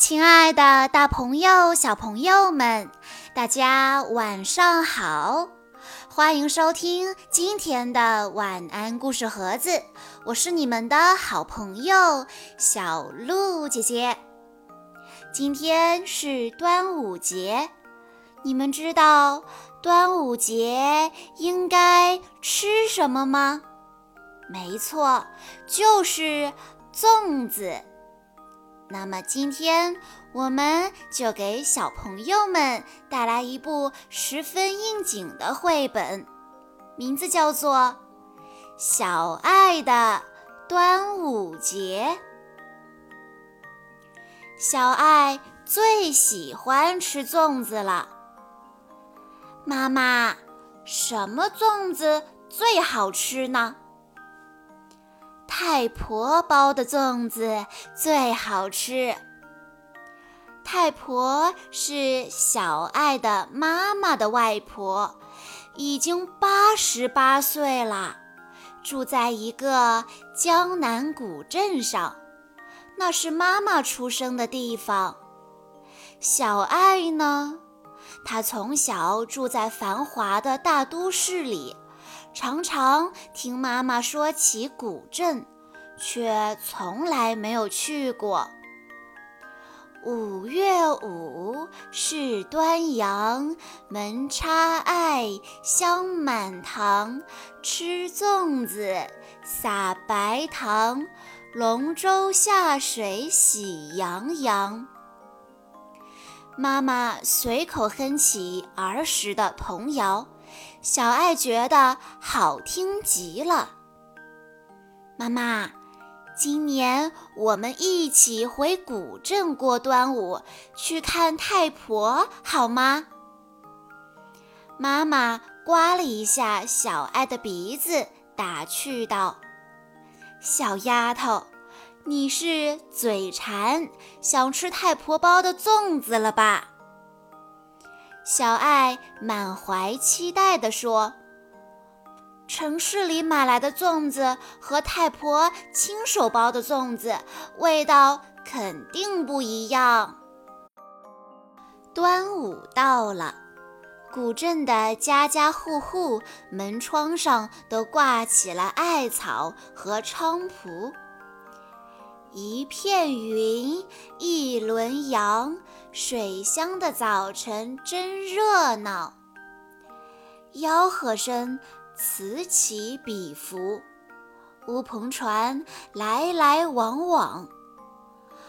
亲爱的，大朋友、小朋友们，大家晚上好！欢迎收听今天的晚安故事盒子，我是你们的好朋友小鹿姐姐。今天是端午节，你们知道端午节应该吃什么吗？没错，就是粽子。那么今天我们就给小朋友们带来一部十分应景的绘本，名字叫做《小爱的端午节》。小爱最喜欢吃粽子了。妈妈，什么粽子最好吃呢？太婆包的粽子最好吃。太婆是小爱的妈妈的外婆，已经八十八岁了，住在一个江南古镇上，那是妈妈出生的地方。小爱呢，她从小住在繁华的大都市里。常常听妈妈说起古镇，却从来没有去过。五月五是端阳，门插艾，香满堂。吃粽子，撒白糖，龙舟下水喜洋洋。妈妈随口哼起儿时的童谣。小爱觉得好听极了。妈妈，今年我们一起回古镇过端午，去看太婆好吗？妈妈刮了一下小爱的鼻子，打趣道：“小丫头，你是嘴馋，想吃太婆包的粽子了吧？”小爱满怀期待地说：“城市里买来的粽子和太婆亲手包的粽子味道肯定不一样。”端午到了，古镇的家家户户门窗上都挂起了艾草和菖蒲。一片云，一轮阳，水乡的早晨真热闹。吆喝声此起彼伏，乌篷船来来往往。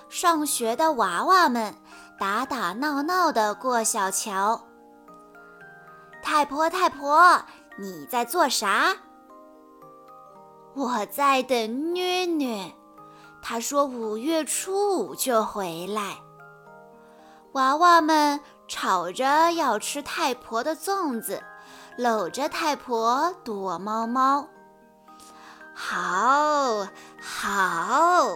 上学的娃娃们打打闹闹地过小桥。太婆，太婆，你在做啥？我在等虐虐。他说：“五月初五就回来。”娃娃们吵着要吃太婆的粽子，搂着太婆躲猫猫。好，好，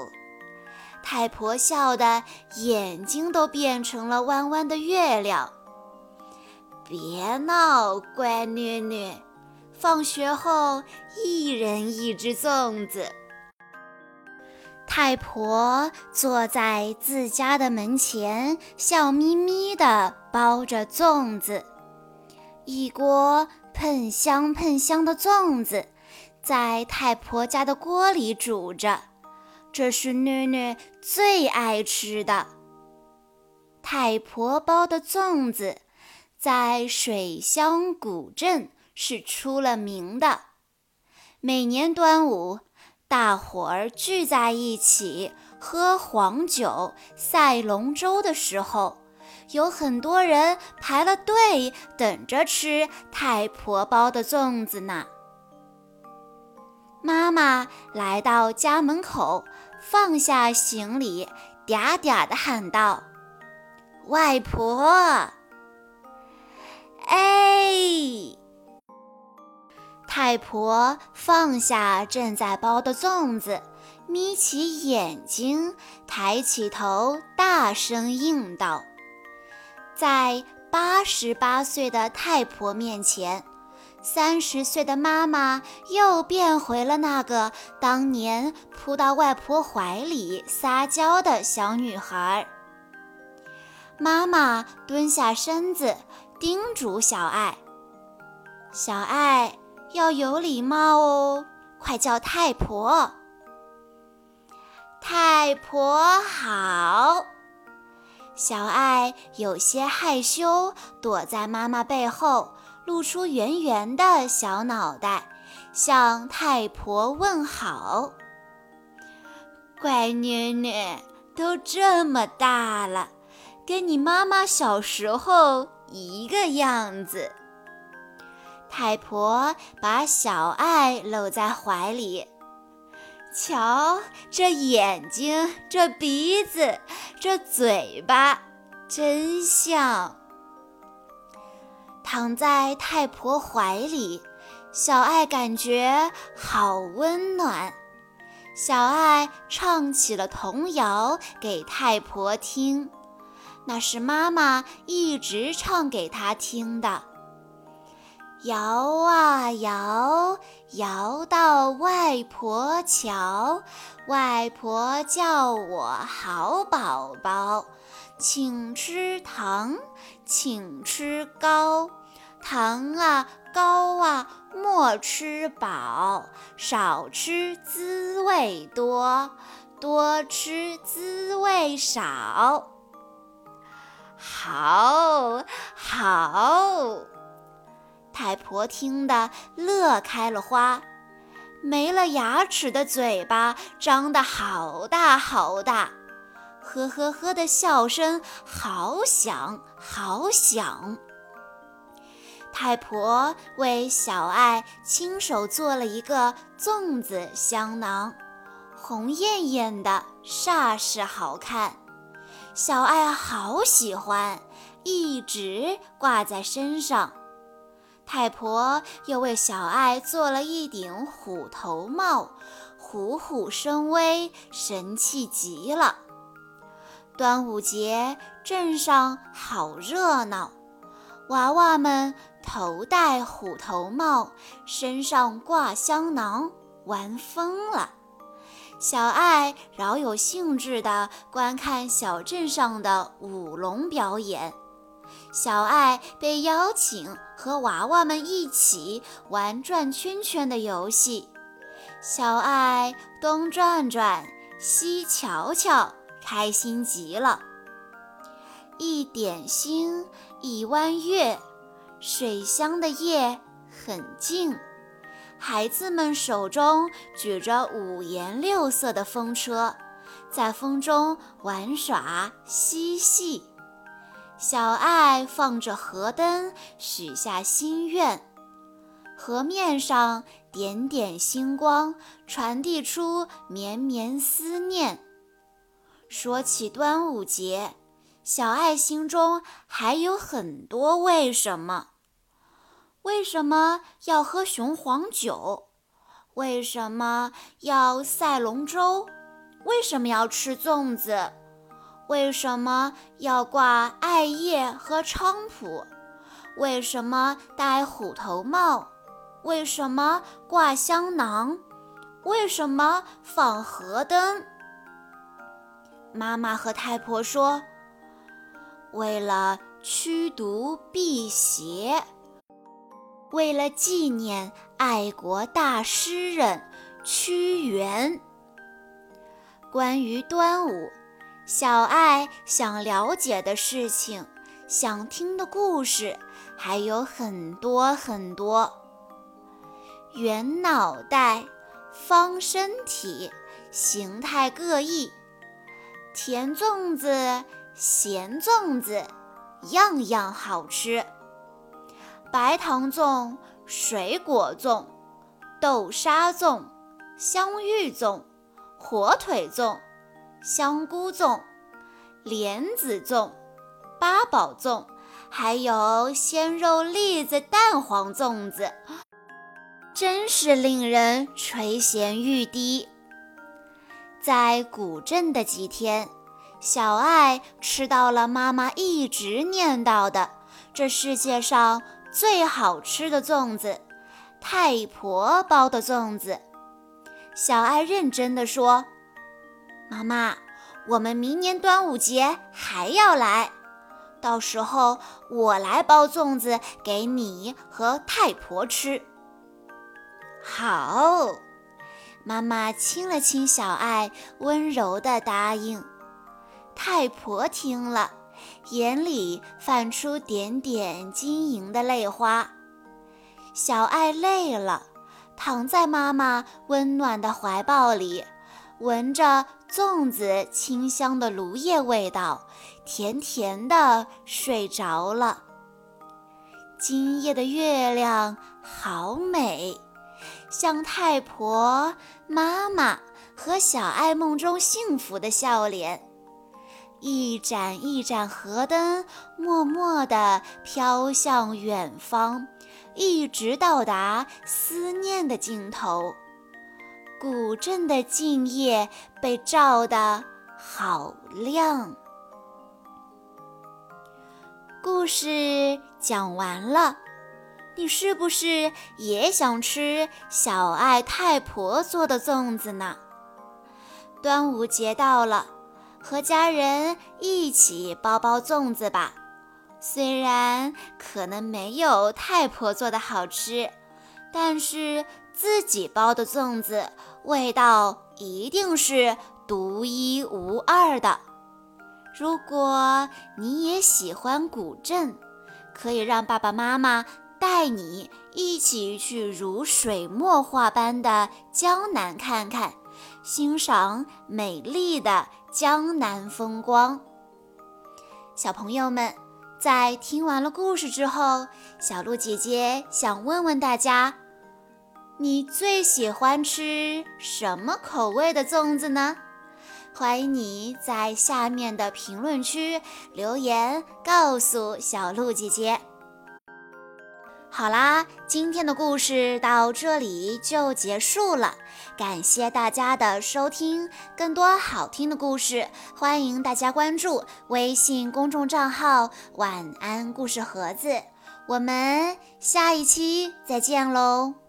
太婆笑得眼睛都变成了弯弯的月亮。别闹，乖女女，放学后一人一只粽子。太婆坐在自家的门前，笑眯眯地包着粽子。一锅喷香喷香的粽子在太婆家的锅里煮着，这是囡囡最爱吃的。太婆包的粽子在水乡古镇是出了名的，每年端午。大伙儿聚在一起喝黄酒、赛龙舟的时候，有很多人排了队等着吃太婆包的粽子呢。妈妈来到家门口，放下行李，嗲嗲地喊道：“外婆，哎！”太婆放下正在包的粽子，眯起眼睛，抬起头，大声应道：“在八十八岁的太婆面前，三十岁的妈妈又变回了那个当年扑到外婆怀里撒娇的小女孩。”妈妈蹲下身子，叮嘱小爱：“小爱要有礼貌哦，快叫太婆。”太婆好。小爱有些害羞，躲在妈妈背后，露出圆圆的小脑袋，向太婆问好。乖妮妮，都这么大了，跟你妈妈小时候一个样子。太婆把小爱搂在怀里。瞧，这眼睛，这鼻子，这嘴巴，真像。躺在太婆怀里，小爱感觉好温暖。小爱唱起了童谣给太婆听，那是妈妈一直唱给她听的。摇啊摇，摇到外婆桥，外婆叫我好宝宝，请吃糖，请吃糕，糖啊糕啊莫吃饱，少吃滋味多，多吃滋味少。好，好。太婆听得乐开了花，没了牙齿的嘴巴张得好大好大，呵呵呵的笑声好响好响。太婆为小爱亲手做了一个粽子香囊，红艳艳的，煞是好看。小爱好喜欢，一直挂在身上。太婆又为小爱做了一顶虎头帽，虎虎生威，神气极了。端午节镇上好热闹，娃娃们头戴虎头帽，身上挂香囊，玩疯了。小爱饶有兴致地观看小镇上的舞龙表演。小爱被邀请和娃娃们一起玩转圈圈的游戏，小爱东转转，西瞧瞧，开心极了。一点星，一弯月，水乡的夜很静，孩子们手中举着五颜六色的风车，在风中玩耍嬉戏。小爱放着河灯，许下心愿。河面上点点星光，传递出绵绵思念。说起端午节，小爱心中还有很多为什么：为什么要喝雄黄酒？为什么要赛龙舟？为什么要吃粽子？为什么要挂艾叶和菖蒲？为什么戴虎头帽？为什么挂香囊？为什么放河灯？妈妈和太婆说：“为了驱毒辟邪，为了纪念爱国大诗人屈原。”关于端午。小爱想了解的事情，想听的故事还有很多很多。圆脑袋，方身体，形态各异。甜粽子，咸粽子，样样好吃。白糖粽，水果粽，豆沙粽，香芋粽，火腿粽。香菇粽、莲子粽、八宝粽，还有鲜肉栗子蛋黄粽子，真是令人垂涎欲滴。在古镇的几天，小爱吃到了妈妈一直念叨的这世界上最好吃的粽子——太婆包的粽子。小爱认真地说。妈妈，我们明年端午节还要来。到时候我来包粽子给你和太婆吃。”好，妈妈亲了亲小爱，温柔地答应。太婆听了，眼里泛出点点晶莹的泪花。小爱累了，躺在妈妈温暖的怀抱里，闻着粽子清香的芦叶味道，甜甜的睡着了。今夜的月亮好美。像太婆、妈妈和小爱梦中幸福的笑脸，一盏一盏河灯默默地飘向远方，一直到达思念的尽头。古镇的静夜被照得好亮。故事讲完了。你是不是也想吃小爱太婆做的粽子呢？端午节到了，和家人一起包包粽子吧。虽然可能没有太婆做的好吃，但是自己包的粽子味道一定是独一无二的。如果你也喜欢古镇，可以让爸爸妈妈。带你一起去如水墨画般的江南看看，欣赏美丽的江南风光。小朋友们，在听完了故事之后，小鹿姐姐想问问大家：你最喜欢吃什么口味的粽子呢？欢迎你在下面的评论区留言，告诉小鹿姐姐。好啦，今天的故事到这里就结束了，感谢大家的收听。更多好听的故事，欢迎大家关注微信公众账号“晚安故事盒子”。我们下一期再见喽！